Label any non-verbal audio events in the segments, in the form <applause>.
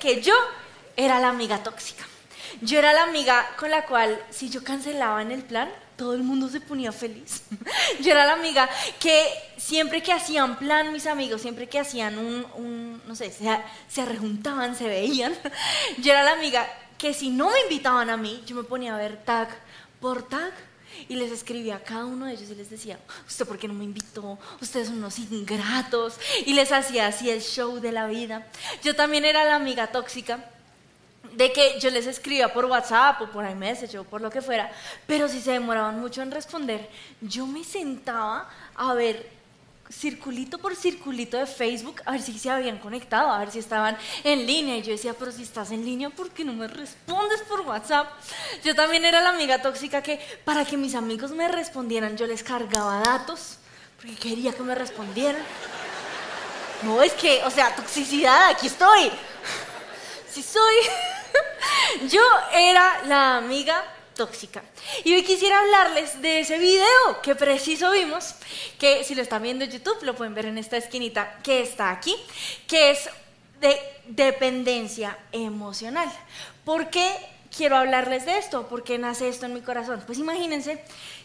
que yo era la amiga tóxica. Yo era la amiga con la cual, si yo cancelaba en el plan, todo el mundo se ponía feliz. <laughs> Yo era la amiga que siempre que hacían plan, mis amigos, siempre que hacían un, no sé, se rejuntaban, se veían, <laughs> yo era la amiga que si no me invitaban a mí, yo me ponía a ver tag por tag y les escribía a cada uno de ellos y les decía, ¿usted por qué no me invitó? Ustedes son unos ingratos. Y les hacía así el show de la vida. Yo también era la amiga tóxica de que yo les escribía por WhatsApp o por iMessage o por lo que fuera, pero si se demoraban mucho en responder, yo me sentaba a ver circulito por circulito de Facebook a ver si se habían conectado, a ver si estaban en línea. Y yo decía, pero si estás en línea, ¿por qué no me respondes por WhatsApp? Yo también era la amiga tóxica que para que mis amigos me respondieran, yo les cargaba datos, porque quería que me respondieran. No, es que, o sea, toxicidad, aquí estoy. Sí soy. <laughs> Yo era la amiga tóxica. Y hoy quisiera hablarles de ese video que preciso vimos, que si lo están viendo en YouTube lo pueden ver en esta esquinita que está aquí, que es de dependencia emocional. ¿Por qué quiero hablarles de esto? ¿Por qué nace esto en mi corazón? Pues imagínense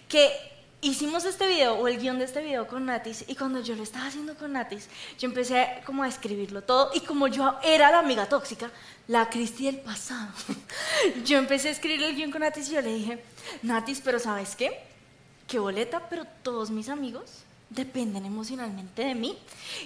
que hicimos este video o el guion de este video con Natis y cuando yo lo estaba haciendo con Natis, yo empecé como a escribirlo todo y como yo era la amiga tóxica, la Cristi del pasado, <laughs> yo empecé a escribir el guion con Natis y yo le dije, Natis, pero ¿sabes qué? Qué boleta, pero todos mis amigos dependen emocionalmente de mí.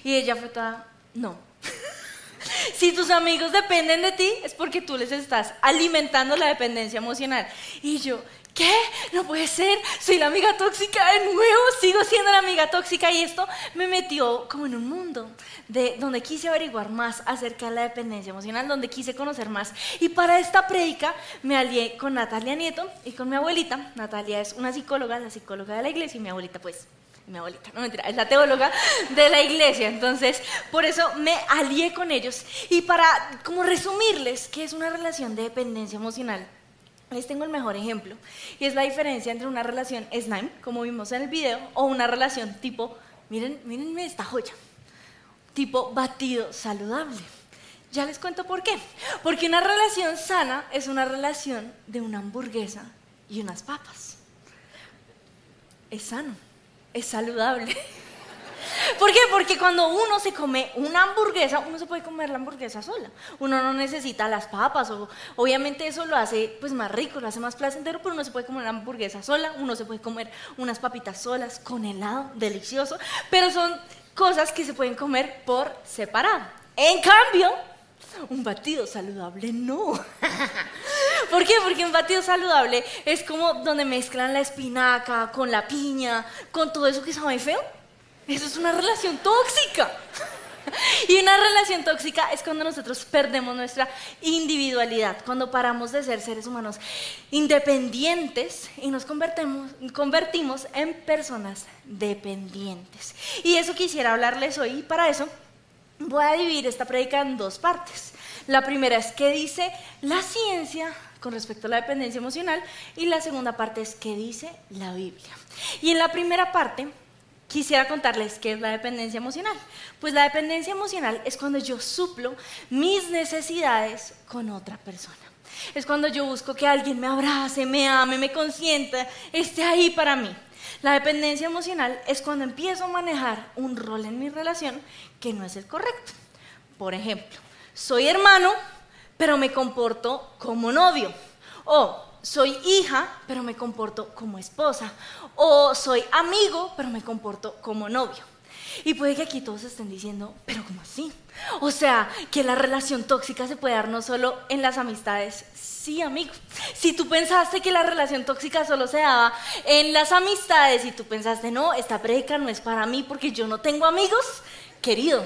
Y ella fue toda, no. <laughs> si tus amigos dependen de ti, es porque tú les estás alimentando la dependencia emocional. Y yo, ¿qué? No puede ser, soy la amiga tóxica de nuevo, sigo siendo la amiga tóxica y esto me metió como en un mundo de donde quise averiguar más acerca de la dependencia emocional, donde quise conocer más. Y para esta prédica me alié con Natalia Nieto y con mi abuelita. Natalia es una psicóloga, la psicóloga de la iglesia y mi abuelita pues mi abuelita, no mentira, es la teóloga de la iglesia. Entonces, por eso me alié con ellos. Y para como resumirles qué es una relación de dependencia emocional, les tengo el mejor ejemplo y es la diferencia entre una relación slime, como vimos en el video, o una relación tipo, miren, mírenme esta joya, tipo batido saludable. Ya les cuento por qué. Porque una relación sana es una relación de una hamburguesa y unas papas. Es sano, es saludable. <laughs> ¿Por qué? Porque cuando uno se come una hamburguesa, uno se puede comer la hamburguesa sola. Uno no necesita las papas, o, obviamente eso lo hace pues más rico, lo hace más placentero, pero uno se puede comer una hamburguesa sola, uno se puede comer unas papitas solas con helado, delicioso, pero son cosas que se pueden comer por separado. En cambio, un batido saludable no. <laughs> ¿Por qué? Porque un batido saludable es como donde mezclan la espinaca con la piña, con todo eso que sabe feo. Eso es una relación tóxica. <laughs> Y una relación tóxica es cuando nosotros perdemos nuestra individualidad, cuando paramos de ser seres humanos independientes y nos convertimos, en personas dependientes. Y eso quisiera hablarles hoy y para eso voy a dividir esta prédica en dos partes. La primera es qué dice la ciencia con respecto a la dependencia emocional y la segunda parte es qué dice la Biblia. Y en la primera parte quisiera contarles qué es la dependencia emocional. Pues la dependencia emocional es cuando yo suplo mis necesidades con otra persona. Es cuando yo busco que alguien me abrace, me ame, me consienta, esté ahí para mí. La dependencia emocional es cuando empiezo a manejar un rol en mi relación que no es el correcto. Por ejemplo, soy hermano, pero me comporto como novio. O soy hija, pero me comporto como esposa. O soy amigo, pero me comporto como novio. Y puede que aquí todos estén diciendo, pero ¿cómo así? O sea, que la relación tóxica se puede dar no solo en las amistades. Sí, amigo. Si tú pensaste que la relación tóxica solo se daba en las amistades y tú pensaste, no, esta predica no es para mí porque yo no tengo amigos, querido,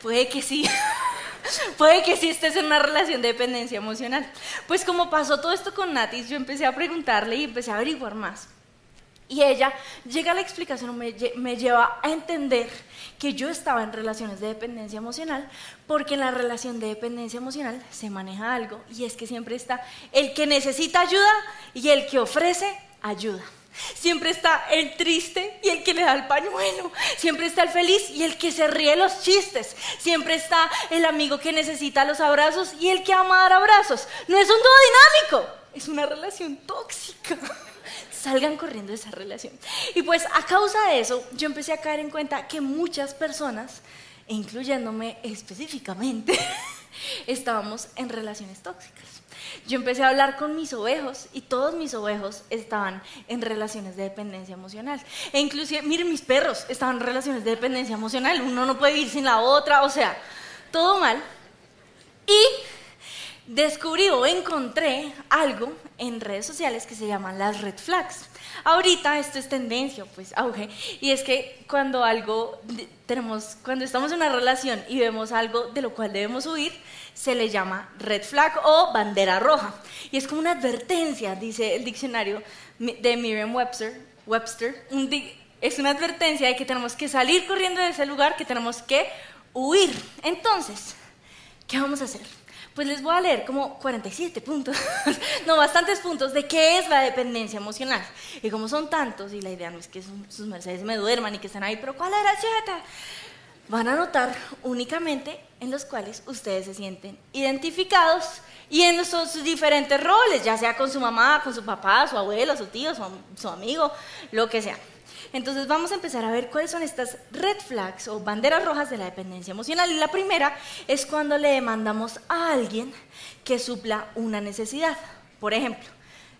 puede que sí. <laughs> <laughs> Puede que sí estés en una relación de dependencia emocional. Pues como pasó todo esto con Natis, yo empecé a preguntarle y empecé a averiguar más. Y ella llega a la explicación, me, me lleva a entender que yo estaba en relaciones de dependencia emocional, porque en la relación de dependencia emocional se maneja algo, y es que siempre está el que necesita ayuda y el que ofrece ayuda. Siempre está el triste y el que le da el pañuelo. Siempre está el feliz y el que se ríe los chistes. Siempre está el amigo que necesita los abrazos y el que ama dar abrazos. No es un todo dinámico, es una relación tóxica. <laughs> Salgan corriendo de esa relación. Y pues a causa de eso, yo empecé a caer en cuenta que muchas personas, incluyéndome específicamente, <laughs> estábamos en relaciones tóxicas. Yo empecé a hablar con mis ovejos y todos mis ovejos estaban en relaciones de dependencia emocional. E inclusive, miren, mis perros estaban en relaciones de dependencia emocional. Uno no puede vivir sin la otra, o sea, todo mal. Y descubrí o encontré algo en redes sociales que se llaman las red flags. Ahorita esto es tendencia, pues auge, y es que cuando algo tenemos, cuando estamos en una relación y vemos algo de lo cual debemos huir, se le llama red flag o bandera roja. Y es como una advertencia, dice el diccionario de Merriam Webster, Webster es una advertencia de que tenemos que salir corriendo de ese lugar, que tenemos que huir. Entonces, ¿qué vamos a hacer? Pues les voy a leer como 47 puntos, <laughs> no, bastantes puntos de qué es la dependencia emocional. Y como son tantos, y la idea no es que sus mercedes me duerman y que estén ahí, pero ¿cuál era cheta? Van a notar únicamente en los cuales ustedes se sienten identificados y en sus diferentes roles, ya sea con su mamá, con su papá, su abuelo, su tío, su amigo, lo que sea. Entonces vamos a empezar a ver cuáles son estas red flags o banderas rojas de la dependencia emocional. Y la primera es cuando le demandamos a alguien que supla una necesidad. Por ejemplo,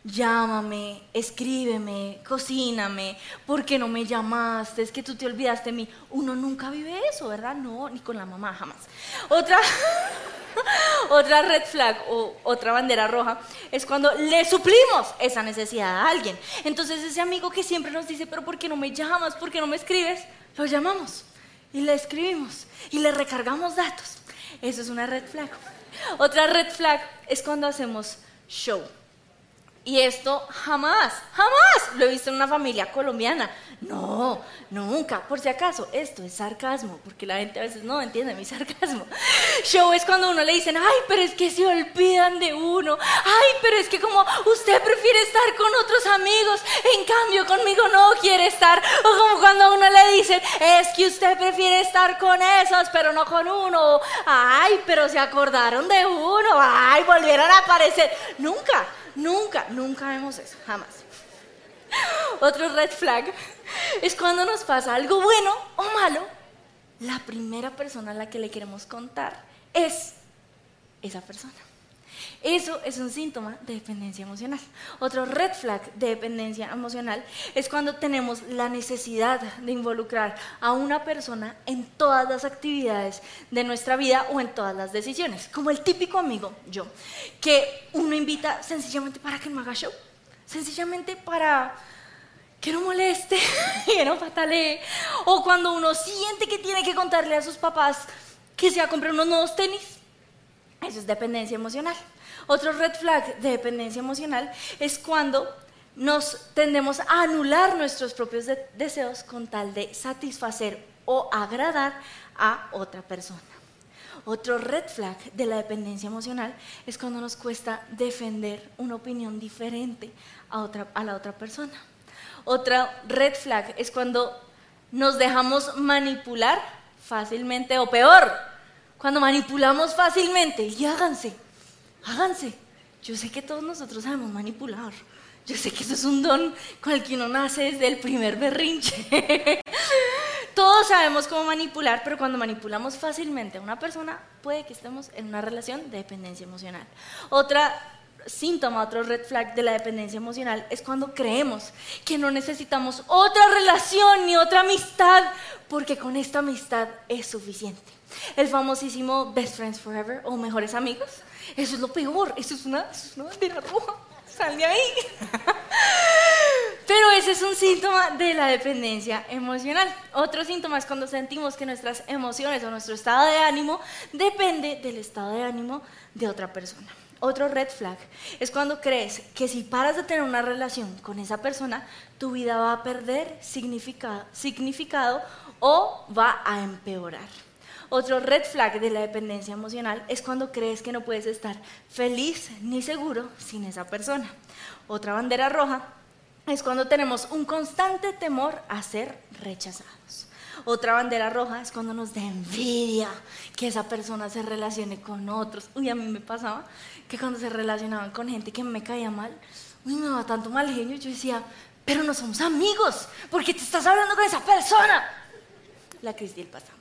llámame, escríbeme, cocíname, ¿por qué no me llamaste? Es que tú te olvidaste de mí. Uno nunca vive eso, ¿verdad? No, ni con la mamá jamás. Otra, <laughs> otra red flag o otra bandera roja es cuando le suplimos esa necesidad a alguien. Entonces ese amigo que siempre nos dice, pero ¿por qué no me llamas? ¿Por qué no me escribes? Lo llamamos y le escribimos y le recargamos datos. Eso es una red flag. Otra red flag es cuando hacemos show. Y esto jamás, jamás lo he visto en una familia colombiana. No, nunca. Por si acaso, esto es sarcasmo, porque la gente a veces no entiende mi <laughs> sarcasmo. Show es cuando uno le dicen, ay, pero es que se olvidan de uno. Ay, pero es que como usted prefiere estar con otros amigos, en cambio conmigo no quiere estar. O como cuando uno le dicen, es que usted prefiere estar con esos, pero no con uno. Ay, pero se acordaron de uno. Ay, volvieron a aparecer. Nunca. Nunca, nunca vemos eso, jamás. Otro red flag es cuando nos pasa algo bueno o malo, la primera persona a la que le queremos contar es esa persona. Eso es un síntoma de dependencia emocional. Otro red flag de dependencia emocional es cuando tenemos la necesidad de involucrar a una persona en todas las actividades de nuestra vida o en todas las decisiones. Como el típico amigo, yo, que uno invita sencillamente para que no haga show, sencillamente para que no moleste, <laughs> que no patalee, o cuando uno siente que tiene que contarle a sus papás que se ha comprado unos nuevos tenis. Eso es dependencia emocional. Otro red flag de dependencia emocional es cuando nos tendemos a anular nuestros propios deseos con tal de satisfacer o agradar a otra persona. Otro red flag de la dependencia emocional es cuando nos cuesta defender una opinión diferente a, la otra persona. Otra red flag es cuando nos dejamos manipular fácilmente o peor, cuando manipulamos fácilmente. Y háganse, háganse. Yo sé que todos nosotros sabemos manipular. Yo sé que eso es un don con el que uno nace desde el primer berrinche. <laughs> todos sabemos cómo manipular, pero cuando manipulamos fácilmente a una persona, puede que estemos en una relación de dependencia emocional. Otra síntoma, otro red flag de la dependencia emocional es cuando creemos que no necesitamos otra relación ni otra amistad, porque con esta amistad es suficiente. El famosísimo Best Friends Forever o Mejores Amigos eso es lo peor, eso es una, bandera roja. Sal de ahí. <laughs> Pero ese es un síntoma de la dependencia emocional. Otro síntoma es cuando sentimos que nuestras emociones o nuestro estado de ánimo depende del estado de ánimo de otra persona. Otro red flag es cuando crees que si paras de tener una relación con esa persona, tu vida va a perder significado o va a empeorar. Otro red flag de la dependencia emocional es cuando crees que no puedes estar feliz ni seguro sin esa persona. Otra bandera roja es cuando tenemos un constante temor a ser rechazados. Otra bandera roja es cuando nos da envidia que esa persona se relacione con otros. Uy, a mí me pasaba que cuando se relacionaban con gente que me caía mal, uy, me daba tanto mal genio. Yo decía, pero no somos amigos, porque te estás hablando con esa persona. La Cristil pasa.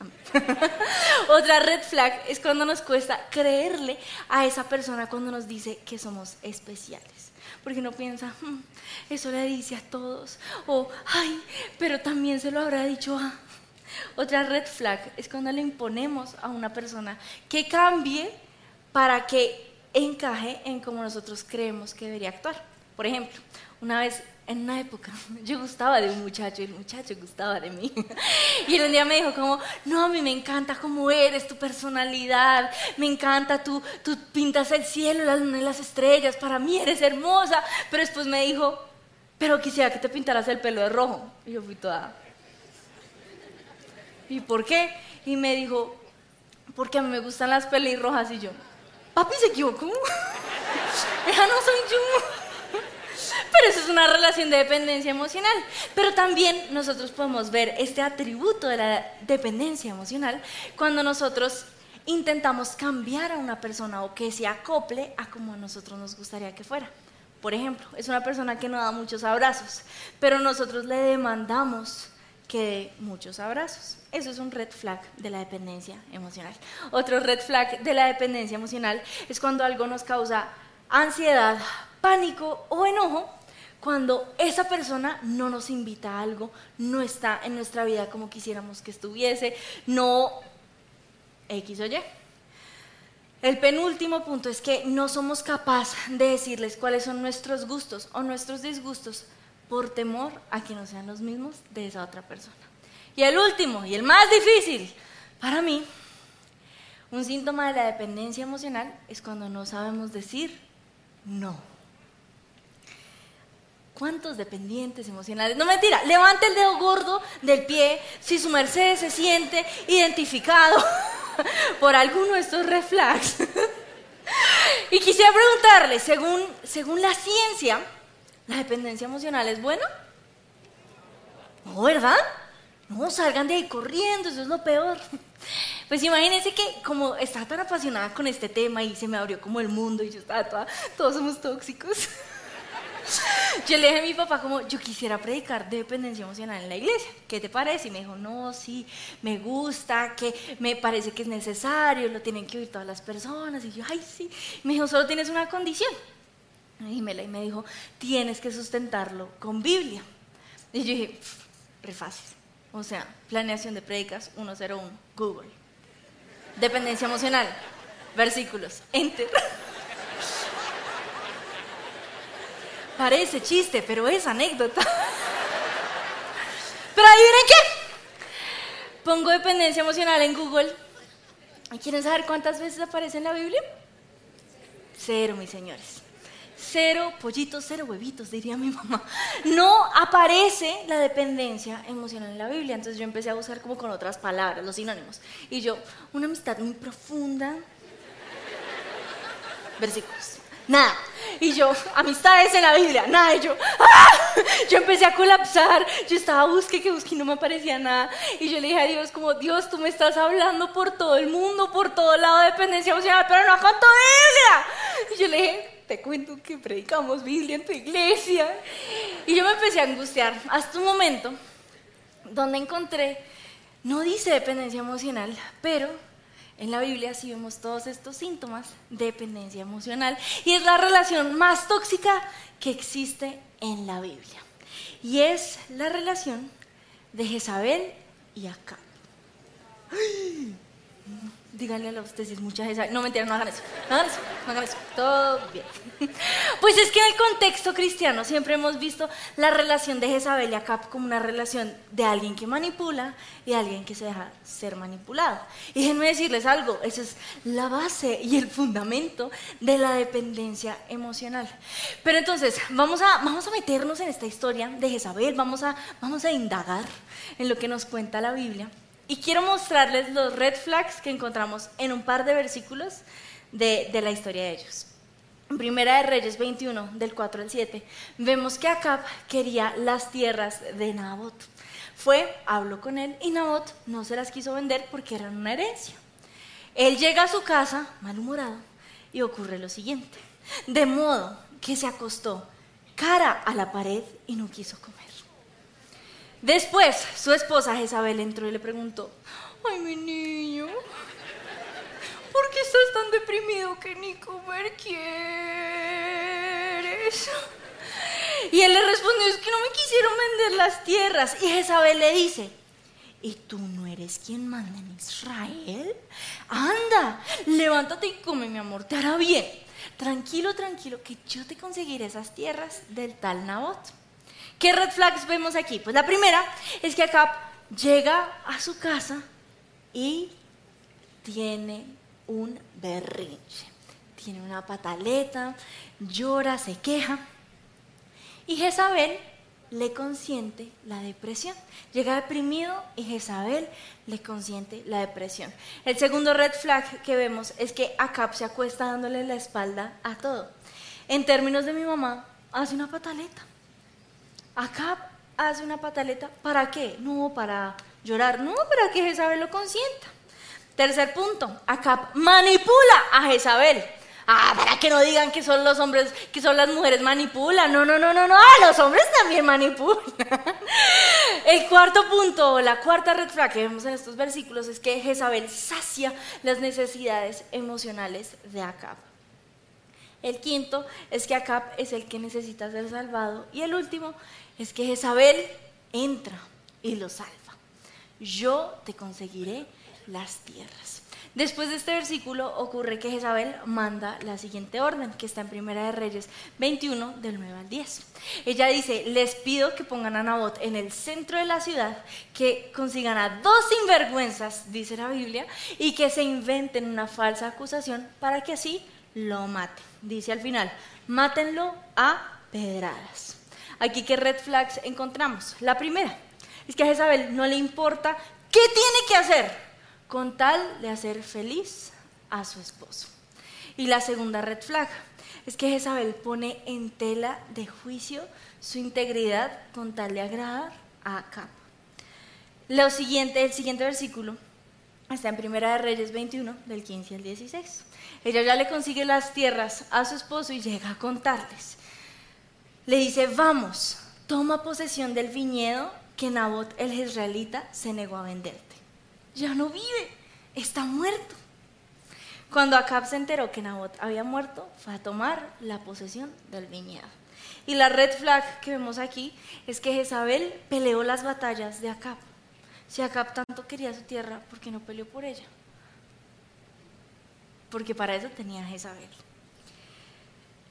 <laughs> Otra red flag es cuando nos cuesta creerle a esa persona cuando nos dice que somos especiales. Porque uno piensa, hmm, eso le dice a todos. O, ay, pero también se lo habrá dicho a... Otra red flag es cuando le imponemos a una persona que cambie para que encaje en cómo nosotros creemos que debería actuar. Por ejemplo, una vez en una época yo gustaba de un muchacho y el muchacho gustaba de mí. <laughs> Y él un día me dijo como, no, a mí me encanta cómo eres, tu personalidad, me encanta, tú, tú pintas el cielo, la luna y las estrellas, para mí eres hermosa. Pero después me dijo, pero quisiera que te pintaras el pelo de rojo. Y yo fui toda... ¿Y por qué? Y me dijo, porque a mí me gustan las pelirrojas y yo, papi se equivocó. <laughs> No soy yo. Pero eso es una relación de dependencia emocional. Pero también nosotros podemos ver este atributo de la dependencia emocional cuando nosotros intentamos cambiar a una persona o que se acople a como a nosotros nos gustaría que fuera. Por ejemplo, es una persona que no da muchos abrazos, pero nosotros le demandamos que dé muchos abrazos. Eso es un red flag de la dependencia emocional. Otro red flag de la dependencia emocional es cuando algo nos causa ansiedad, pánico o enojo cuando esa persona no nos invita a algo, no está en nuestra vida como quisiéramos que estuviese, no X o Y. El penúltimo punto es que no somos capaces de decirles cuáles son nuestros gustos o nuestros disgustos por temor a que no sean los mismos de esa otra persona. Y el último y el más difícil para mí, un síntoma de la dependencia emocional es cuando no sabemos decir no. ¿Cuántos dependientes emocionales? No mentira, levante el dedo gordo del pie si su merced se siente identificado <laughs> por alguno de estos reflex. <laughs> y quisiera preguntarle, según, según la ciencia, ¿la dependencia emocional es buena? No, ¿verdad? No, salgan de ahí corriendo, eso es lo peor. <laughs> Pues imagínense que como estaba tan apasionada con este tema y se me abrió como el mundo y yo estaba todos somos tóxicos. Yo le dije a mi papá como, yo quisiera predicar dependencia emocional en la iglesia. ¿Qué te parece? Y me dijo, no, sí, me gusta, que me parece que es necesario, lo tienen que oír todas las personas. Y yo, ay, sí. me dijo, solo tienes una condición. Y me dijo, tienes que sustentarlo con Biblia. Y yo dije, re fácil. O sea, planeación de predicas 101, Google. Dependencia emocional, versículos, enter. <laughs> Parece chiste, pero es anécdota. <laughs> Pero adivinen qué. Pongo dependencia emocional en Google. ¿Y quieren saber cuántas veces aparece en la Biblia? Cero, mis señores. Cero pollitos, cero huevitos, diría mi mamá. No aparece la dependencia emocional en la Biblia. Entonces yo empecé a buscar como con otras palabras, los sinónimos. Y yo, una amistad muy profunda. Versículos. Nada. Y yo, amistades en la Biblia, nada. Y yo, ¡ah! yo empecé a colapsar. Yo estaba busque que busque y no me aparecía nada. Y yo le dije a Dios, como, Dios, tú me estás hablando por todo el mundo, por todo lado de dependencia emocional, pero no con tu Biblia. Y yo le dije, te cuento que predicamos Biblia en tu iglesia. Y yo me empecé a angustiar hasta un momento donde encontré, no dice dependencia emocional, pero en la Biblia sí vemos todos estos síntomas de dependencia emocional y es la relación más tóxica que existe en la Biblia. Y es la relación de Jezabel y Acab. Díganle a ustedes, es mucha esa. No, mentira, no hagan eso. No hagan eso, no hagan eso. Todo bien. <laughs> Pues es que en el contexto cristiano siempre hemos visto la relación de Jezabel y Acab como una relación de alguien que manipula y alguien que se deja ser manipulado. Y déjenme decirles algo, esa es la base y el fundamento de la dependencia emocional. Pero entonces, vamos a, vamos a meternos en esta historia de Jezabel, vamos a, vamos a indagar en lo que nos cuenta la Biblia. Y quiero mostrarles los red flags que encontramos en un par de versículos de, la historia de ellos. en Primera de Reyes 21, del 4 al 7, vemos que Acab quería las tierras de Nabot. Fue, habló con él y Nabot no se las quiso vender porque eran una herencia. Él llega a su casa malhumorado y ocurre lo siguiente. De modo que se acostó cara a la pared y no quiso comer. Después su esposa Jezabel entró y le preguntó, ay mi niño, ¿por qué estás tan deprimido que ni comer quieres? Y él le respondió, es que no me quisieron vender las tierras. Y Jezabel le dice, ¿y tú no eres quien manda en Israel? Anda, levántate y come, mi amor, te hará bien. Tranquilo, tranquilo, que yo te conseguiré esas tierras del tal Nabot. ¿Qué red flags vemos aquí? Pues la primera es que Acab llega a su casa y tiene un berrinche. Tiene una pataleta, llora, se queja. Y Jezabel le consiente la depresión. Llega deprimido y Jezabel le consiente la depresión. El segundo red flag que vemos es que Acab se acuesta dándole la espalda a todo. En términos de mi mamá, hace una pataleta. Acab hace una pataleta. ¿Para qué? No para llorar, no, para que Jezabel lo consienta. Tercer punto, Acab manipula a Jezabel. Ah, para que no digan que son los hombres, que son las mujeres manipulan. No, no, no, no, no. Ah, los hombres también manipulan. <laughs> El cuarto punto, la cuarta red flag que vemos en estos versículos es que Jezabel sacia las necesidades emocionales de Acab. El quinto es que Acab es el que necesita ser salvado. Y el último es que Jezabel entra y lo salva. Yo te conseguiré las tierras. Después de este versículo ocurre que Jezabel manda la siguiente orden, que está en Primera de Reyes 21, del 9 al 10. Ella dice, les pido que pongan a Nabot en el centro de la ciudad, que consigan a dos sinvergüenzas, dice la Biblia, y que se inventen una falsa acusación para que así lo maten. Dice al final, mátenlo a pedradas. Aquí, ¿qué red flags encontramos? La primera es que a Jezabel no le importa qué tiene que hacer con tal de hacer feliz a su esposo. Y la segunda red flag es que Jezabel pone en tela de juicio su integridad con tal de agradar a Acab. Lo siguiente, el siguiente versículo está en Primera de Reyes 21, del 15 al 16. Ella ya le consigue las tierras a su esposo y llega a contarles. Le dice, vamos, toma posesión del viñedo que Nabot el israelita se negó a venderte ya no vive, está muerto. Cuando Acab se enteró que Nabot había muerto, fue a tomar la posesión del viñedo. Y la red flag que vemos aquí es que Jezabel peleó las batallas de Acab. Si Acab tanto quería su tierra, ¿por qué no peleó por ella? Porque para eso tenía Jezabel.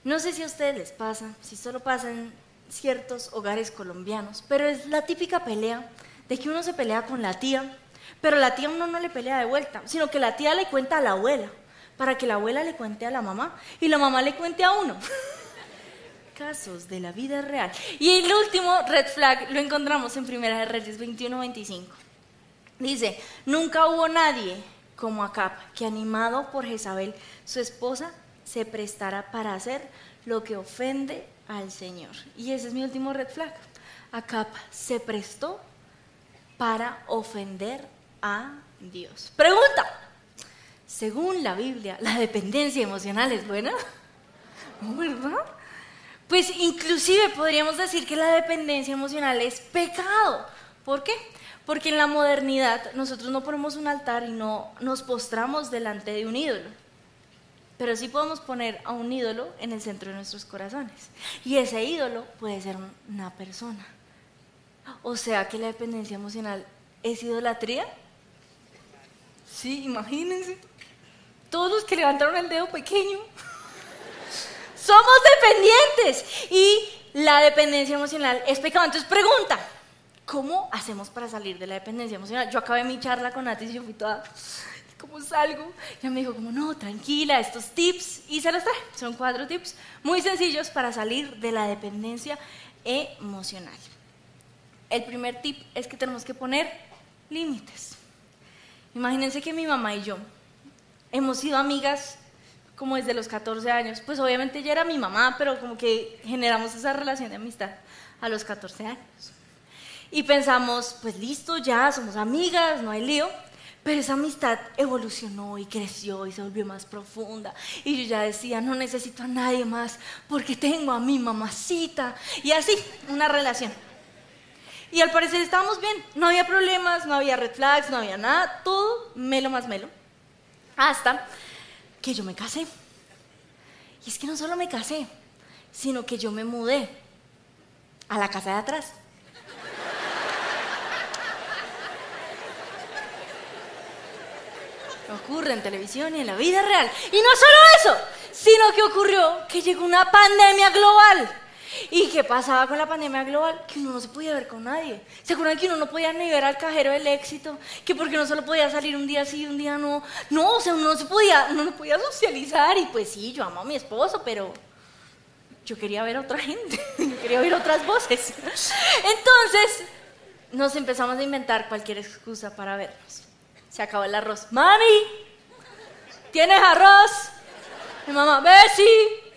No sé si a ustedes les pasa, si solo pasa en ciertos hogares colombianos, pero es la típica pelea de que uno se pelea con la tía, pero la tía uno no le pelea de vuelta, sino que la tía le cuenta a la abuela, para que la abuela le cuente a la mamá y la mamá le cuente a uno. <laughs> Casos de la vida real. Y el último red flag lo encontramos en Primera de Reyes 21-25. Dice, nunca hubo nadie como Acab que animado por Jezabel, su esposa, se prestara para hacer lo que ofende al Señor. Y ese es mi último red flag. Acab se prestó para ofender a Dios. Pregunta, según la Biblia, ¿la dependencia emocional es buena? ¿Verdad? Pues inclusive podríamos decir que la dependencia emocional es pecado. ¿Por qué? Porque en la modernidad nosotros no ponemos un altar y no nos postramos delante de un ídolo. Pero sí podemos poner a un ídolo en el centro de nuestros corazones. Y ese ídolo puede ser una persona. O sea que la dependencia emocional es idolatría. Sí, imagínense. Todos los que levantaron el dedo pequeño. <laughs> Somos dependientes. Y la dependencia emocional es pecado. Entonces pregunta, ¿cómo hacemos para salir de la dependencia emocional? Yo acabé mi charla con Nati y yo fui toda, ¿cómo salgo? Ella me dijo, como no, tranquila, estos tips. Y se los trae. Son cuatro tips muy sencillos para salir de la dependencia emocional. El primer tip es que tenemos que poner límites. Imagínense que mi mamá y yo hemos sido amigas como desde los 14 años. Pues obviamente ella era mi mamá, pero como que generamos esa relación de amistad a los 14 años. Y pensamos, pues listo, ya somos amigas, no hay lío. Pero esa amistad evolucionó y creció y se volvió más profunda. Y yo ya decía, no necesito a nadie más porque tengo a mi mamacita. Y así, una relación. Y al parecer estábamos bien, no había problemas, no había red flags, no había nada, todo melo más melo. Hasta que yo me casé. Y es que no solo me casé, sino que yo me mudé a la casa de atrás. Ocurre en televisión y en la vida real. Y no solo eso, sino que ocurrió que llegó una pandemia global. ¿Y qué pasaba con la pandemia global? Que uno no se podía ver con nadie. ¿Se acuerdan que uno no podía ni ver al cajero del éxito? Que porque no solo podía salir un día sí, un día no. No, o sea, uno no se podía, uno no podía socializar. Y pues sí, yo amo a mi esposo, pero yo quería ver a otra gente, <laughs> yo quería oír otras voces. Entonces, nos empezamos a inventar cualquier excusa para vernos. Se acabó el arroz. Mami, ¿tienes arroz? Mi mamá, Bessie,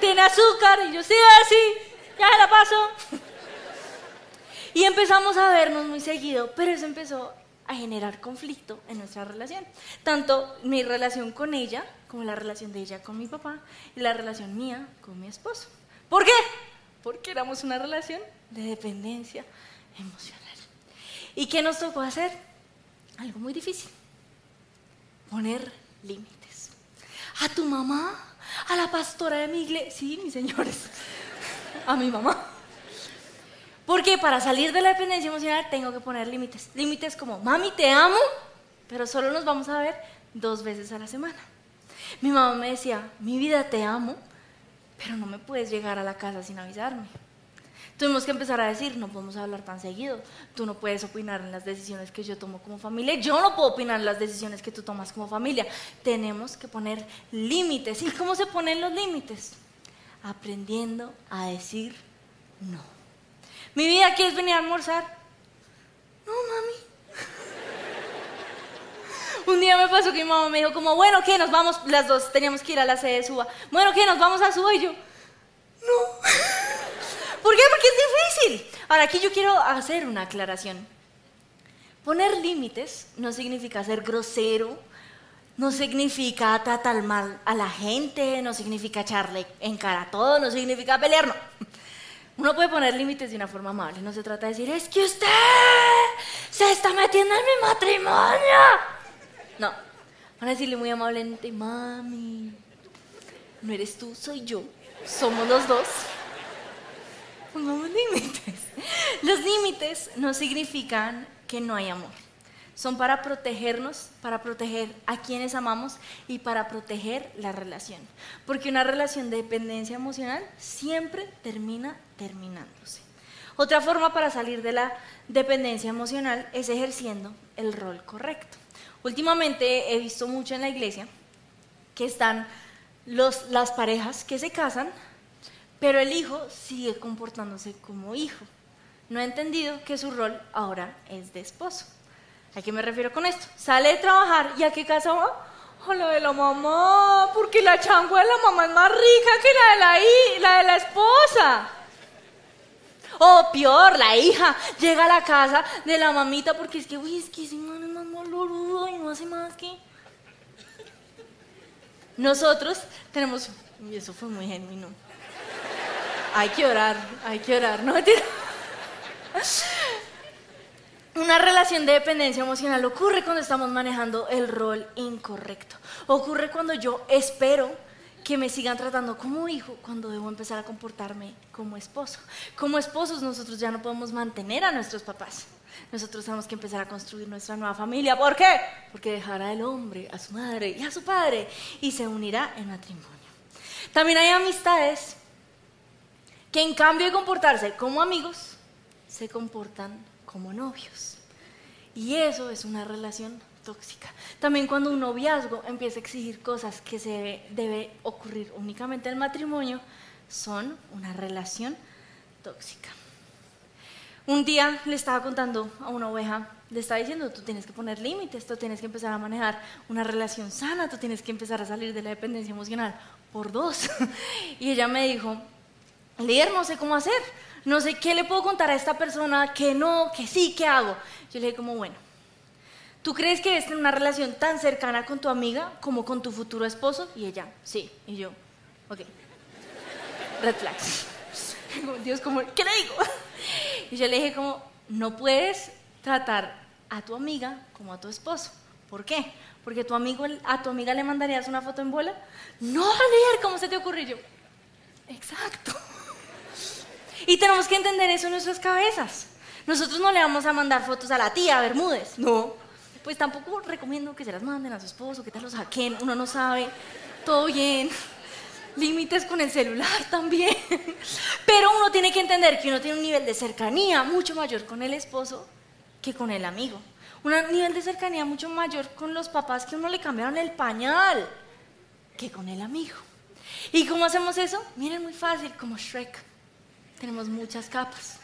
¿tiene azúcar? Y yo, sí, Bessie, ya se la paso. Y empezamos a vernos muy seguido, pero eso empezó a generar conflicto en nuestra relación. Tanto mi relación con ella, como la relación de ella con mi papá, y la relación mía con mi esposo. ¿Por qué? Porque éramos una relación de dependencia emocional. ¿Y qué nos tocó hacer? Algo muy difícil. Poner límites. A tu mamá, a la pastora de mi iglesia, sí, mis señores, <laughs> a mi mamá. Porque para salir de la dependencia emocional tengo que poner límites. Límites como, mami, te amo, pero solo nos vamos a ver dos veces a la semana. Mi mamá me decía, mi vida te amo, pero no me puedes llegar a la casa sin avisarme. Tuvimos que empezar a decir, no podemos hablar tan seguido, tú no puedes opinar en las decisiones que yo tomo como familia, yo no puedo opinar en las decisiones que tú tomas como familia. Tenemos que poner límites. ¿Y cómo se ponen los límites? Aprendiendo a decir no. Mi vida, ¿quieres venir a almorzar? No, mami. <laughs> Un día me pasó que mi mamá me dijo como, bueno, ¿qué? Nos vamos, las dos teníamos que ir a la sede de Suba. Bueno, ¿qué? Nos vamos a Suba y yo, no. <laughs> ¿Por qué? Porque es difícil. Ahora, aquí yo quiero hacer una aclaración. Poner límites no significa ser grosero, no significa tratar mal a la gente, no significa echarle en cara a todo, no significa pelear, no. Uno puede poner límites de una forma amable, no se trata de decir, es que usted se está metiendo en mi matrimonio. No, van a decirle muy amablemente, mami, no eres tú, soy yo, somos los dos pongamos límites. Los límites no significan que no hay amor. Son para protegernos, para proteger a quienes amamos y para proteger la relación. Porque una relación de dependencia emocional siempre termina terminándose. Otra forma para salir de la dependencia emocional es ejerciendo el rol correcto. Últimamente he visto mucho en la iglesia que están los, las parejas que se casan pero el hijo sigue comportándose como hijo. No ha entendido que su rol ahora es de esposo. ¿A qué me refiero con esto? Sale de trabajar y a qué casa va? A la de la mamá, porque la changua de la mamá es más rica que la de la, la, de la esposa. O peor, la hija llega a la casa de la mamita porque es que, uy, es que ese man es más malorudo y no hace más que... Nosotros tenemos, y eso fue muy genuino, hay que orar, hay que orar, no Una relación de dependencia emocional ocurre cuando estamos manejando el rol incorrecto. Ocurre cuando yo espero que me sigan tratando como hijo cuando debo empezar a comportarme como esposo. Como esposos nosotros ya no podemos mantener a nuestros papás. Nosotros tenemos que empezar a construir nuestra nueva familia. ¿Por qué? Porque dejará el hombre a su madre y a su padre y se unirá en matrimonio. También hay amistades que en cambio de comportarse como amigos, se comportan como novios. Y eso es una relación tóxica. También cuando un noviazgo empieza a exigir cosas que se debe ocurrir únicamente en el matrimonio, son una relación tóxica. Un día le estaba contando a una oveja, le estaba diciendo, tú tienes que poner límites, tú tienes que empezar a manejar una relación sana, tú tienes que empezar a salir de la dependencia emocional por dos. <laughs> y ella me dijo, líder, no sé cómo hacer, no sé qué le puedo contar a esta persona, que no, que sí, ¿qué hago? Yo le dije como, bueno, ¿tú crees que tener una relación tan cercana con tu amiga como con tu futuro esposo? Y ella, sí. Y yo, ok. Red flags. <laughs> Dios, como, ¿qué le digo? <laughs> Y yo le dije como, no puedes tratar a tu amiga como a tu esposo. ¿Por qué? Porque tu amigo, a tu amiga le mandarías una foto en bola. No, leer, ¿cómo se te ocurrió? yo, exacto. <laughs> Y tenemos que entender eso en nuestras cabezas. Nosotros no le vamos a mandar fotos a la tía Bermúdez, no. Pues tampoco recomiendo que se las manden a su esposo, que tal los hackeen, uno no sabe, todo bien límites con el celular <laughs> también. Pero uno tiene que entender que uno tiene un nivel de cercanía mucho mayor con el esposo que con el amigo. Un nivel de cercanía mucho mayor con los papás que uno le cambiaron el pañal que con el amigo. ¿Y cómo hacemos eso? Miren, muy fácil, como Shrek. Tenemos muchas capas.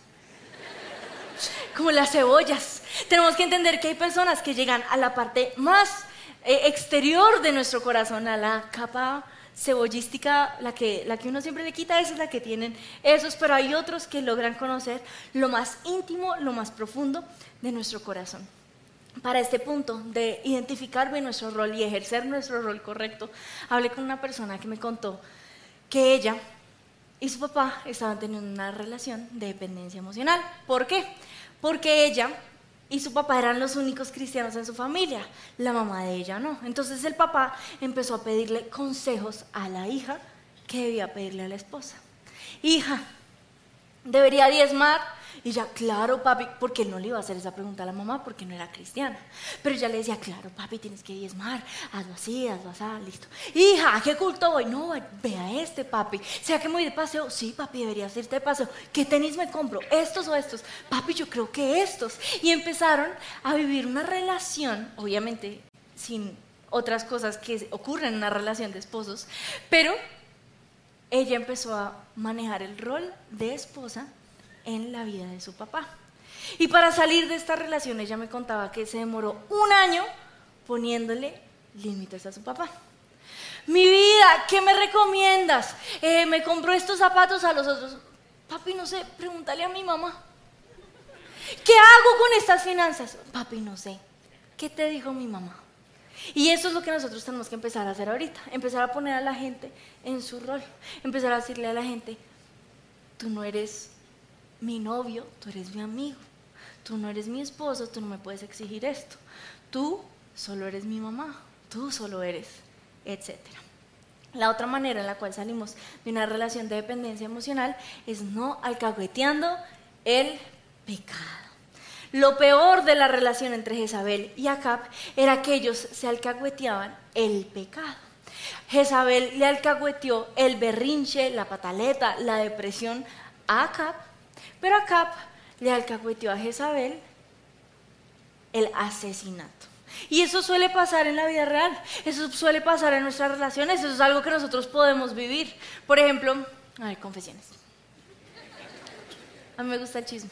Como las cebollas. Tenemos que entender que hay personas que llegan a la parte más eh, exterior de nuestro corazón, a la capa cebollística, la que, la que uno siempre le quita, esa es la que tienen esos, pero hay otros que logran conocer lo más íntimo, lo más profundo de nuestro corazón. Para este punto de identificar bien nuestro rol y ejercer nuestro rol correcto, hablé con una persona que me contó que ella y su papá estaban teniendo una relación de dependencia emocional. ¿Por qué? Porque ella y su papá eran los únicos cristianos en su familia, la mamá de ella no. Entonces el papá empezó a pedirle consejos a la hija que debía pedirle a la esposa. Hija, debería diezmar, y ya, claro, papi, porque no le iba a hacer esa pregunta a la mamá porque no era cristiana. Pero ella le decía, claro, papi, tienes que diezmar, hazlo así, hazlo así, listo. Hija, ¿a qué culto voy? No, vea este, papi. ¿Sea que me voy de paseo? Sí, papi, debería irte de paseo. ¿Qué tenis me compro? ¿Estos o estos? Papi, yo creo que estos. Y empezaron a vivir una relación, obviamente sin otras cosas que ocurren en una relación de esposos, pero ella empezó a manejar el rol de esposa en la vida de su papá. Y para salir de esta relación, ella me contaba que se demoró un año poniéndole límites a su papá. Mi vida, ¿qué me recomiendas? Eh, me compro estos zapatos a los otros. Papi, no sé, pregúntale a mi mamá. ¿Qué hago con estas finanzas? Papi, no sé. ¿Qué te dijo mi mamá? Y eso es lo que nosotros tenemos que empezar a hacer ahorita. Empezar a poner a la gente en su rol. Empezar a decirle a la gente, tú no eres mi novio, tú eres mi amigo. Tú no eres mi esposo, tú no me puedes exigir esto. Tú solo eres mi mamá, tú solo eres, etc. La otra manera en la cual salimos de una relación de dependencia emocional es no alcahueteando el pecado. Lo peor de la relación entre Jezabel y Acab era que ellos se alcahueteaban el pecado. Jezabel le alcahueteó el berrinche, la pataleta, la depresión a Acab pero Acab le alcahueteó a Jezabel el asesinato. Y eso suele pasar en la vida real, eso suele pasar en nuestras relaciones, eso es algo que nosotros podemos vivir. Por ejemplo, a ver, confesiones. A mí me gusta el chisme,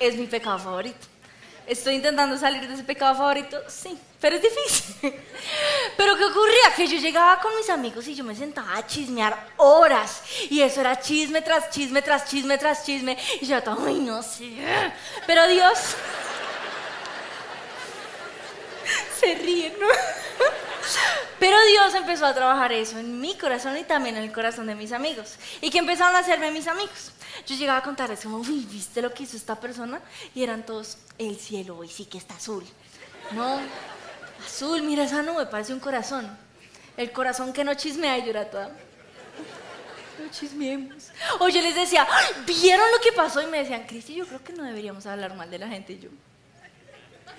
es mi pecado favorito. ¿Estoy intentando salir de ese pecado favorito? Sí, pero es difícil. <laughs> Pero ¿qué ocurría? Que yo llegaba con mis amigos y yo me sentaba a chismear horas. Y eso era chisme tras chisme, tras chisme, tras chisme. Y yo estaba, ay, no sé. Pero Dios <laughs> se ríe, ¿no? Pero Dios empezó a trabajar eso en mi corazón y también en el corazón de mis amigos. ¿Y que empezaron a hacerme mis amigos? Yo llegaba a contarles como, uy, ¿viste lo que hizo esta persona? Y eran todos, el cielo hoy sí que está azul. No, azul, mira esa nube, parece un corazón. El corazón que no chismea y llora toda. No chismeemos. O yo les decía, ¿vieron lo que pasó? Y me decían, Cristi, yo creo que no deberíamos hablar mal de la gente. Y yo,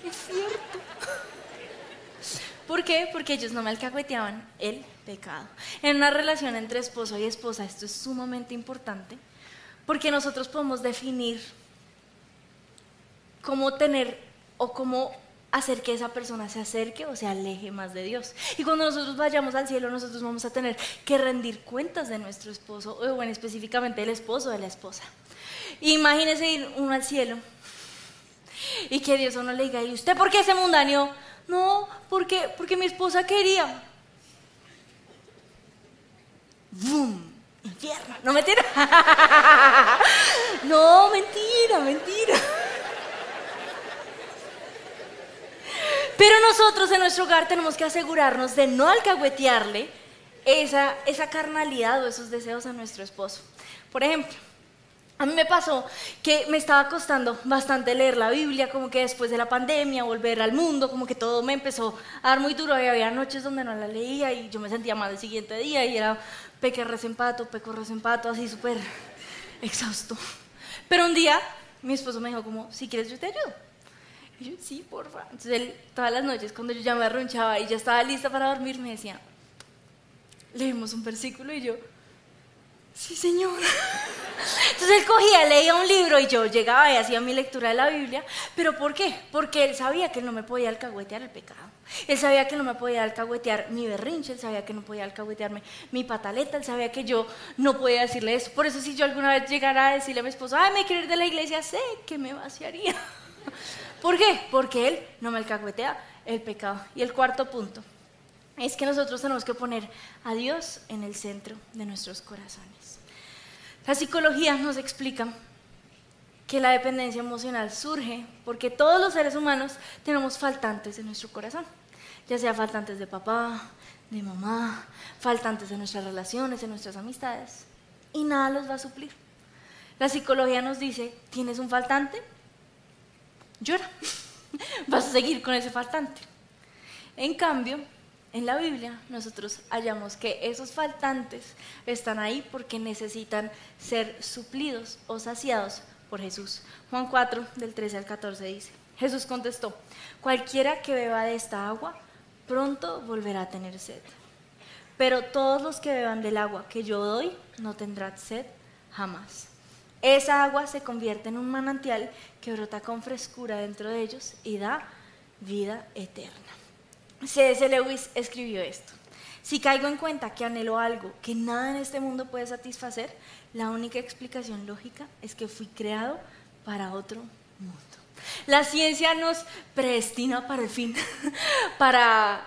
es cierto. ¿Por qué? Porque ellos no me alcahueteaban el pecado. En una relación entre esposo y esposa esto es sumamente importante porque nosotros podemos definir cómo tener o cómo hacer que esa persona se acerque o se aleje más de Dios. Y cuando nosotros vayamos al cielo, nosotros vamos a tener que rendir cuentas de nuestro esposo, o bueno, específicamente el esposo de la esposa. Imagínese ir uno al cielo y que Dios a uno le diga, ¿y usted por qué ese mundano? No, porque, porque mi esposa quería. ¡Bum! Infierno. No, mentira. <laughs> no, mentira, mentira. Pero nosotros en nuestro hogar tenemos que asegurarnos de no alcahuetearle esa, esa carnalidad o esos deseos a nuestro esposo. Por ejemplo, a mí me pasó que me estaba costando bastante leer la Biblia, como que después de la pandemia, volver al mundo, como que todo me empezó a dar muy duro y había noches donde no la leía y yo me sentía mal el siguiente día y era peque resempato, peco resempato, así súper exhausto. Pero un día mi esposo me dijo como, si quieres yo te ayudo. Y yo, sí, porfa. Entonces él, todas las noches cuando yo ya me arrunchaba y ya estaba lista para dormir, me decía, leemos un versículo y yo, sí, señor. Entonces él cogía, leía un libro y yo llegaba y hacía mi lectura de la Biblia. ¿Pero por qué? Porque él sabía que no me podía alcahuetear el pecado. Él sabía que no me podía alcahuetear mi berrinche, él sabía que no podía alcahuetearme mi pataleta, él sabía que yo no podía decirle eso. Por eso si yo alguna vez llegara a decirle a mi esposo, ay, me quiero ir de la iglesia, sé que me vaciaría. ¿Por qué? Porque él no me alcahuetea el pecado. Y el cuarto punto es que nosotros tenemos que poner a Dios en el centro de nuestros corazones. La psicología nos explica que la dependencia emocional surge porque todos los seres humanos tenemos faltantes en nuestro corazón, ya sea faltantes de papá, de mamá, faltantes en nuestras relaciones, en nuestras amistades, y nada los va a suplir. La psicología nos dice, ¿tienes un faltante? Llora, <laughs> vas a seguir con ese faltante. En cambio, en la Biblia nosotros hallamos que esos faltantes están ahí porque necesitan ser suplidos o saciados por Jesús. Juan 4, del 13 al 14 dice, Jesús contestó, cualquiera que beba de esta agua, pronto volverá a tener sed. Pero todos los que beban del agua que yo doy, no tendrán sed jamás. Esa agua se convierte en un manantial que brota con frescura dentro de ellos y da vida eterna. C.S. Lewis escribió esto. Si caigo en cuenta que anhelo algo que nada en este mundo puede satisfacer, la única explicación lógica es que fui creado para otro mundo. La ciencia nos predestina para el fin, <laughs> para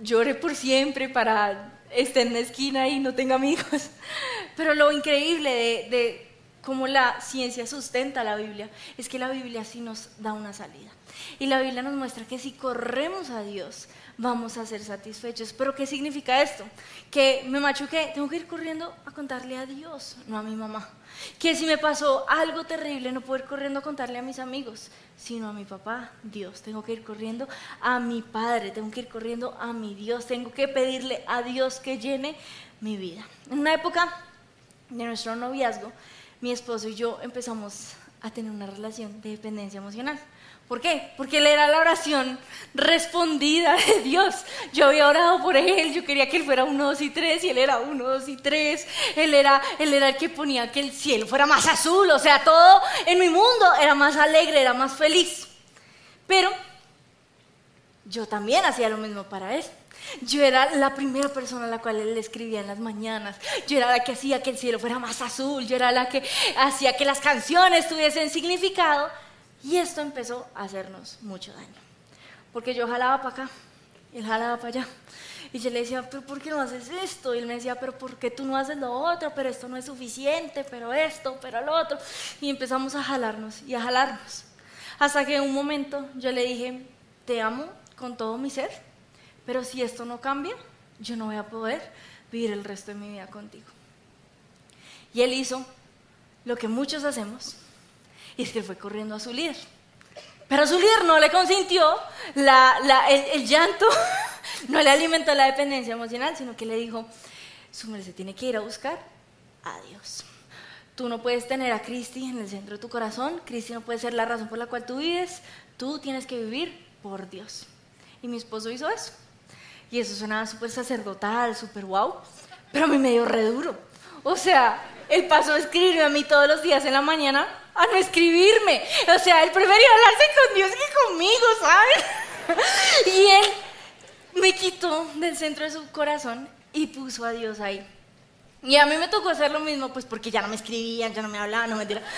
llore por siempre, para estar en la esquina y no tenga amigos. <laughs> Pero lo increíble de cómo la ciencia sustenta la Biblia es que la Biblia sí nos da una salida. Y la Biblia nos muestra que si corremos a Dios, vamos a ser satisfechos. Pero ¿qué significa esto? Que me machuqué, tengo que ir corriendo a contarle a Dios, no a mi mamá. Que si me pasó algo terrible, no puedo ir corriendo a contarle a mis amigos, sino a mi papá, Dios. Tengo que ir corriendo a mi padre, tengo que ir corriendo a mi Dios, tengo que pedirle a Dios que llene mi vida. En una época de nuestro noviazgo, mi esposo y yo empezamos a tener una relación de dependencia emocional. ¿Por qué? Porque él era la oración respondida de Dios. Yo había orado por él, yo quería que él fuera uno, dos y tres, y él era uno, dos y tres. Él era, él era el que ponía que el cielo fuera más azul, o sea, todo en mi mundo era más alegre, era más feliz. Pero yo también hacía lo mismo para él. Yo era la primera persona a la cual él le escribía en las mañanas. Yo era la que hacía que el cielo fuera más azul. Yo era la que hacía que las canciones tuviesen significado. Y esto empezó a hacernos mucho daño. Porque yo jalaba para acá, él jalaba para allá. Y yo le decía, pero ¿por qué no haces esto? Y él me decía, pero ¿por qué tú no haces lo otro? Pero esto no es suficiente, pero esto, pero lo otro. Y empezamos a jalarnos y a jalarnos. Hasta que en un momento yo le dije, te amo con todo mi ser, pero si esto no cambia, yo no voy a poder vivir el resto de mi vida contigo. Y él hizo lo que muchos hacemos, y es que fue corriendo a su líder. Pero su líder no le consintió el, llanto, <laughs> no le alimentó la dependencia emocional, sino que le dijo, su se tiene que ir a buscar a Dios. Tú no puedes tener a Cristi en el centro de tu corazón, Cristi no puede ser la razón por la cual tú vives, tú tienes que vivir por Dios. Y mi esposo hizo eso. Y eso sonaba súper sacerdotal, súper wow, pero a mí me dio re duro. O sea, él pasó a escribirme a mí todos los días en la mañana a no escribirme. O sea, él prefería hablarse con Dios que conmigo, ¿sabes? <laughs> Y él me quitó del centro de su corazón y puso a Dios ahí. Y a mí me tocó hacer lo mismo, pues porque ya no me escribían, ya no me hablaban, no me tiraban.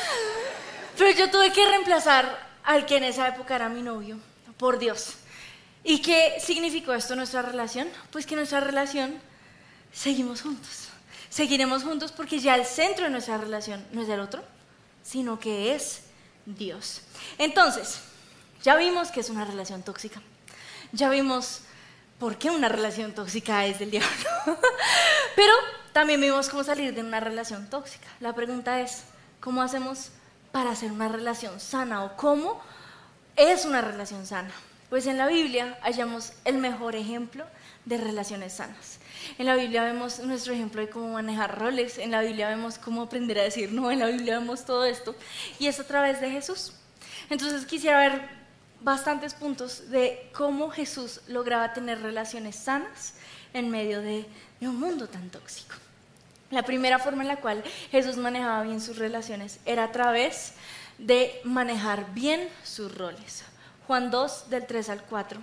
Pero yo tuve que reemplazar al que en esa época era mi novio, por Dios. ¿Y qué significó esto nuestra relación? Pues que nuestra relación seguimos juntos. Seguiremos juntos porque ya el centro de nuestra relación no es el otro, sino que es Dios. Entonces, ya vimos que es una relación tóxica. Ya vimos por qué una relación tóxica es del diablo. <laughs> Pero también vimos cómo salir de una relación tóxica. La pregunta es, ¿cómo hacemos para hacer una relación sana o cómo es una relación sana? Pues en la Biblia hallamos el mejor ejemplo de relaciones sanas. En la Biblia vemos nuestro ejemplo de cómo manejar roles, en la Biblia vemos cómo aprender a decir no, en la Biblia vemos todo esto y es a través de Jesús. Entonces quisiera ver bastantes puntos de cómo Jesús lograba tener relaciones sanas en medio de, un mundo tan tóxico. La primera forma en la cual Jesús manejaba bien sus relaciones era a través de manejar bien sus roles. Juan 2, del 3 al 4,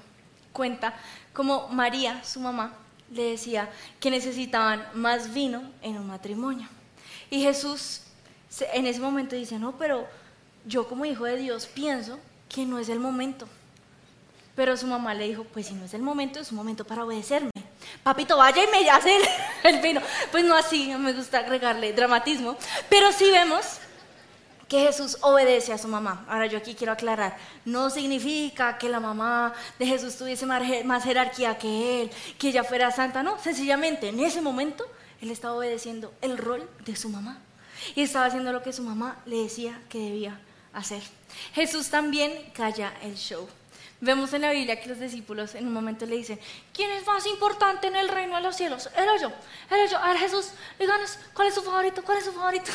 cuenta cómo María, su mamá, le decía que necesitaban más vino en un matrimonio. Y Jesús en ese momento dice, no, pero yo como hijo de Dios pienso que no es el momento. Pero su mamá le dijo, pues si no es el momento, es un momento para obedecerme. Papito, vaya y me hace <laughs> el, vino. Pues no así, me gusta agregarle dramatismo. Pero sí vemos que Jesús obedece a su mamá. Ahora yo aquí quiero aclarar, no significa que la mamá de Jesús tuviese más jerarquía que él, que ella fuera santa, no, sencillamente en ese momento él estaba obedeciendo el rol de su mamá y estaba haciendo lo que su mamá le decía que debía hacer. Jesús también calla el show. Vemos en la Biblia que los discípulos en un momento le dicen, ¿quién es más importante en el reino de los cielos? O yo, o yo. A ver Jesús, díganos, ¿cuál es su favorito? ¿Cuál es su favorito?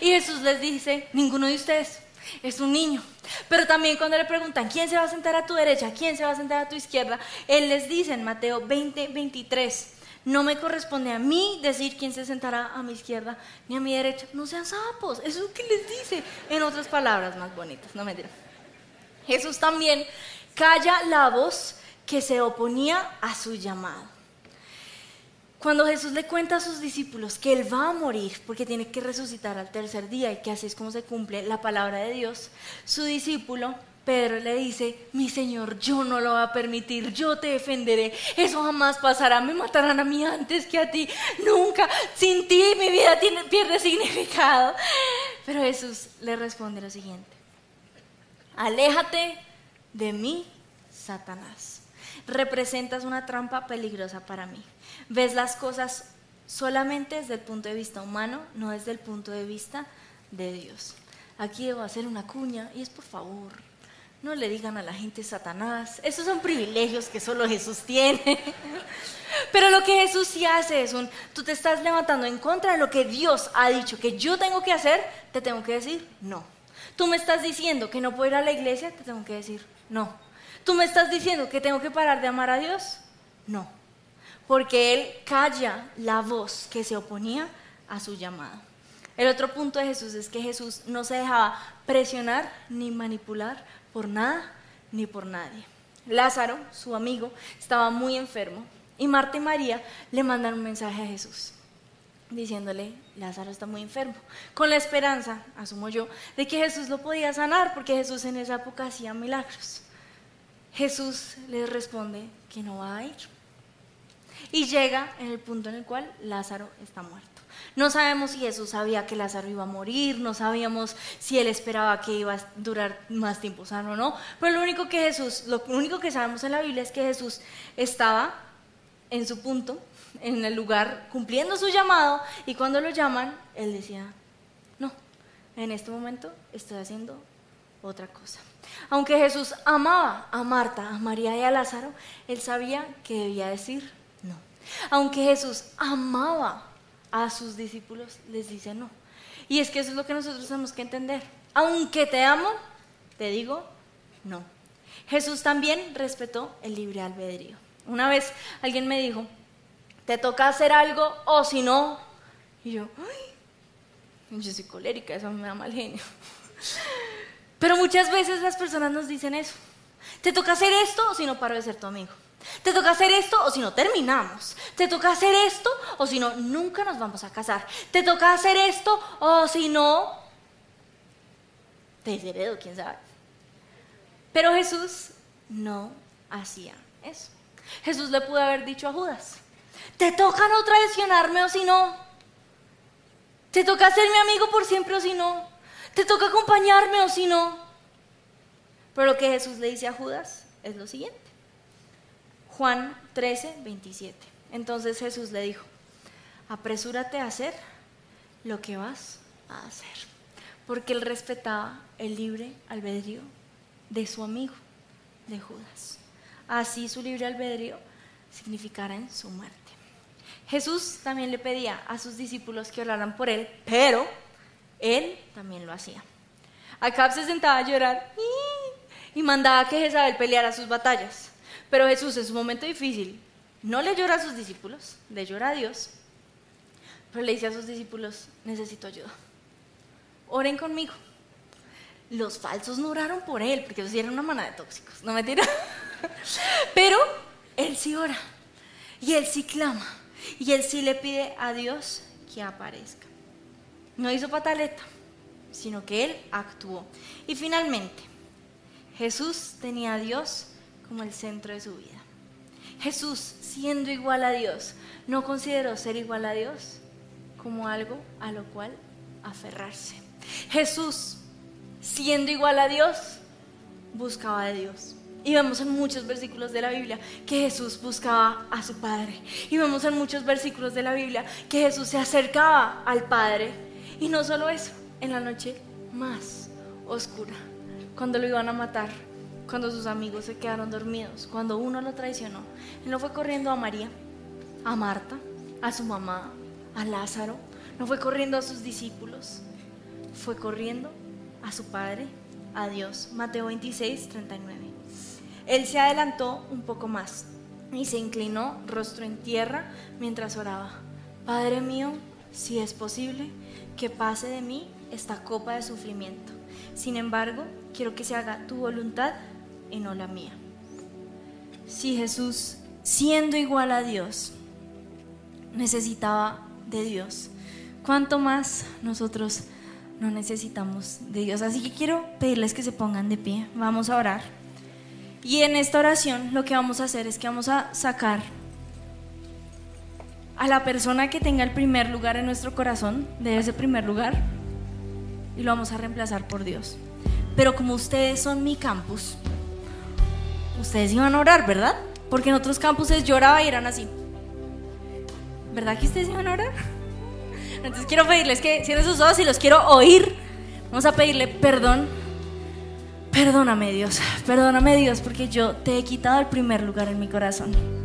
Y Jesús les dice, ninguno de ustedes es un niño. Pero también cuando le preguntan, ¿quién se va a sentar a tu derecha? ¿Quién se va a sentar a tu izquierda? Él les dice en Mateo 20, 23, no me corresponde a mí decir quién se sentará a mi izquierda ni a mi derecha. No sean sapos. Eso es lo que les dice en otras palabras más bonitas. No me dirán. Jesús también calla la voz que se oponía a su llamado. Cuando Jesús le cuenta a sus discípulos que Él va a morir porque tiene que resucitar al tercer día y que así es como se cumple la palabra de Dios, su discípulo Pedro le dice, mi Señor, yo no lo voy a permitir, yo te defenderé, eso jamás pasará, me matarán a mí antes que a ti, nunca, sin ti mi vida tiene, pierde significado. Pero Jesús le responde lo siguiente, aléjate de mí, Satanás, representas una trampa peligrosa para mí, ves las cosas solamente desde el punto de vista humano, no desde el punto de vista de Dios. Aquí debo hacer una cuña y es por favor, no le digan a la gente Satanás. Esos son privilegios que solo Jesús tiene. <laughs> Pero lo que Jesús sí hace es un, tú te estás levantando en contra de lo que Dios ha dicho que yo tengo que hacer, te tengo que decir no. Tú me estás diciendo que no puedo ir a la iglesia, te tengo que decir no. Tú me estás diciendo que tengo que parar de amar a Dios, no. Porque Él calla la voz que se oponía a su llamado. El otro punto de Jesús es que Jesús no se dejaba presionar ni manipular por nada ni por nadie. Lázaro, su amigo, estaba muy enfermo y Marta y María le mandan un mensaje a Jesús diciéndole, Lázaro está muy enfermo, con la esperanza, asumo yo, de que Jesús lo podía sanar, porque Jesús en esa época hacía milagros. Jesús les responde que no va a ir. Y llega en el punto en el cual Lázaro está muerto. No sabemos si Jesús sabía que Lázaro iba a morir, no sabíamos si él esperaba que iba a durar más tiempo sano o no, pero lo único que Jesús, lo único que sabemos en la Biblia es que Jesús estaba en su punto, en el lugar, cumpliendo su llamado, y cuando lo llaman, él decía, no, en este momento estoy haciendo otra cosa. Aunque Jesús amaba a Marta, a María y a Lázaro, él sabía que debía decir. Aunque Jesús amaba a sus discípulos les dice no. Y es que eso es lo que nosotros tenemos que entender. Aunque te amo, te digo no. Jesús también respetó el libre albedrío. Una vez alguien me dijo, te toca hacer algo o si no. Y yo, ay, yo soy colérica, eso me da mal genio. <laughs> Pero muchas veces las personas nos dicen eso. Te toca hacer esto o si no paro de ser tu amigo. Te toca hacer esto o si no terminamos. Te toca hacer esto o si no nunca nos vamos a casar. Te toca hacer esto o si no... te desheredo, quién sabe. Pero Jesús no hacía eso. Jesús le pudo haber dicho a Judas, te toca no traicionarme o si no. Te toca ser mi amigo por siempre o si no. Te toca acompañarme o si no. Pero lo que Jesús le dice a Judas es lo siguiente. Juan 13, 27. Entonces Jesús le dijo, apresúrate a hacer lo que vas a hacer. Porque él respetaba el libre albedrío de su amigo, de Judas. Así su libre albedrío significará en su muerte. Jesús también le pedía a sus discípulos que oraran por él, pero él también lo hacía. Acab se sentaba a llorar y mandaba que Jezabel peleara sus batallas. Pero Jesús en su momento difícil no le llora a sus discípulos, le llora a Dios, pero le dice a sus discípulos, necesito ayuda. Oren conmigo. Los falsos no oraron por él, porque ellos eran una manada de tóxicos, no me tira. <laughs> Pero él sí ora, y él sí clama, y él sí le pide a Dios que aparezca. No hizo pataleta, sino que él actuó. Y finalmente, Jesús tenía a Dios como el centro de su vida. Jesús, siendo igual a Dios, no consideró ser igual a Dios como algo a lo cual aferrarse. Jesús, siendo igual a Dios, buscaba de Dios. Y vemos en muchos versículos de la Biblia que Jesús buscaba a su Padre. Y vemos en muchos versículos de la Biblia que Jesús se acercaba al Padre. Y no solo eso, en la noche más oscura, cuando lo iban a matar, cuando sus amigos se quedaron dormidos, cuando uno lo traicionó, Él no fue corriendo a María, a Marta, a su mamá, a Lázaro, no fue corriendo a sus discípulos, fue corriendo a su Padre, a Dios. Mateo 26, 39. Él se adelantó un poco más y se inclinó rostro en tierra mientras oraba. Padre mío, si es posible, que pase de mí esta copa de sufrimiento. Sin embargo, quiero que se haga tu voluntad y no la mía. Si Jesús, siendo igual a Dios, necesitaba de Dios, ¿cuánto más nosotros no necesitamos de Dios? Así que quiero pedirles que se pongan de pie. Vamos a orar. Y en esta oración lo que vamos a hacer es que vamos a sacar a la persona que tenga el primer lugar en nuestro corazón de ese primer lugar y lo vamos a reemplazar por Dios. Pero como ustedes son mi campus, ustedes iban a orar, ¿verdad? Porque en otros campuses lloraba y eran así. ¿Verdad que ustedes iban a orar? <laughs> Entonces quiero pedirles que cierren sus ojos y los quiero oír. Vamos a pedirle perdón. Perdóname Dios, perdóname Dios porque yo te he quitado el primer lugar en mi corazón.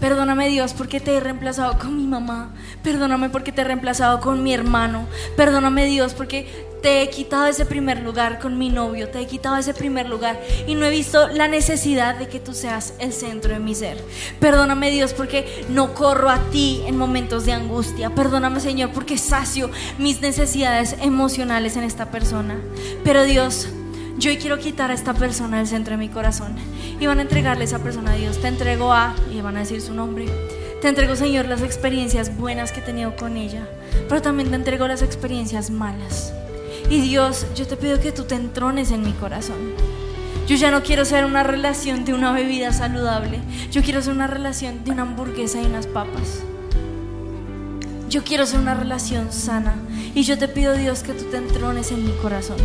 Perdóname Dios porque te he reemplazado con mi mamá. Perdóname porque te he reemplazado con mi hermano. Perdóname Dios porque te he quitado ese primer lugar con mi novio. Te he quitado ese primer lugar y no he visto la necesidad de que tú seas el centro de mi ser. Perdóname Dios porque no corro a ti en momentos de angustia. Perdóname Señor porque sacio mis necesidades emocionales en esta persona. Pero Dios, yo quiero quitar a esta persona del centro de mi corazón. Y van a entregarle a esa persona a Dios. Te entrego a, y van a decir su nombre. Te entrego, Señor, las experiencias buenas que he tenido con ella. Pero también te entrego las experiencias malas. Y Dios, yo te pido que tú te entrones en mi corazón. Yo ya no quiero ser una relación de una bebida saludable. Yo quiero ser una relación de una hamburguesa y unas papas. Yo quiero ser una relación sana. Y yo te pido, Dios, que tú te entrones en mi corazón.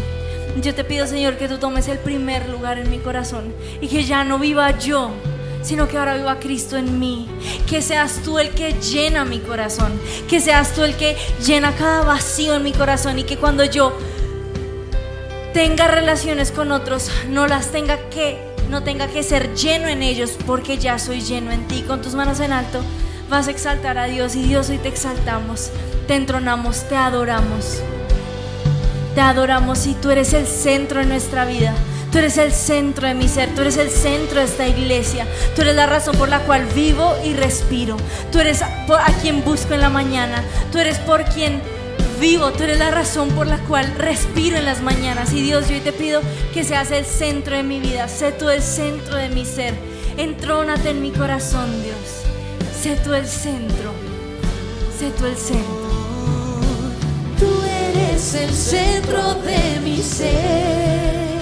Yo te pido, Señor, que tú tomes el primer lugar en mi corazón y que ya no viva yo, sino que ahora viva Cristo en mí. Que seas tú el que llena mi corazón, que seas tú el que llena cada vacío en mi corazón y que cuando yo tenga relaciones con otros, no las tenga que no tenga que ser lleno en ellos porque ya soy lleno en ti. Con tus manos en alto vas a exaltar a Dios y Dios hoy te exaltamos, te entronamos, te adoramos. Te adoramos y tú eres el centro de nuestra vida. Tú eres el centro de mi ser, tú eres el centro de esta iglesia, tú eres la razón por la cual vivo y respiro, tú eres a quien busco en la mañana, tú eres por quien vivo, tú eres la razón por la cual respiro en las mañanas. Y Dios, yo te pido que seas el centro de mi vida, sé tú el centro de mi ser, entrónate en mi corazón, Dios, sé tú el centro, sé tú el centro. Eres el centro de mi ser.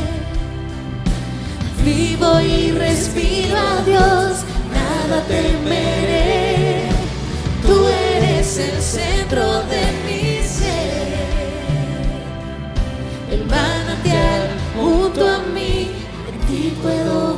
Vivo y respiro a Dios, nada temeré. Tú eres el centro de mi ser. El manantial junto a mí, en ti puedo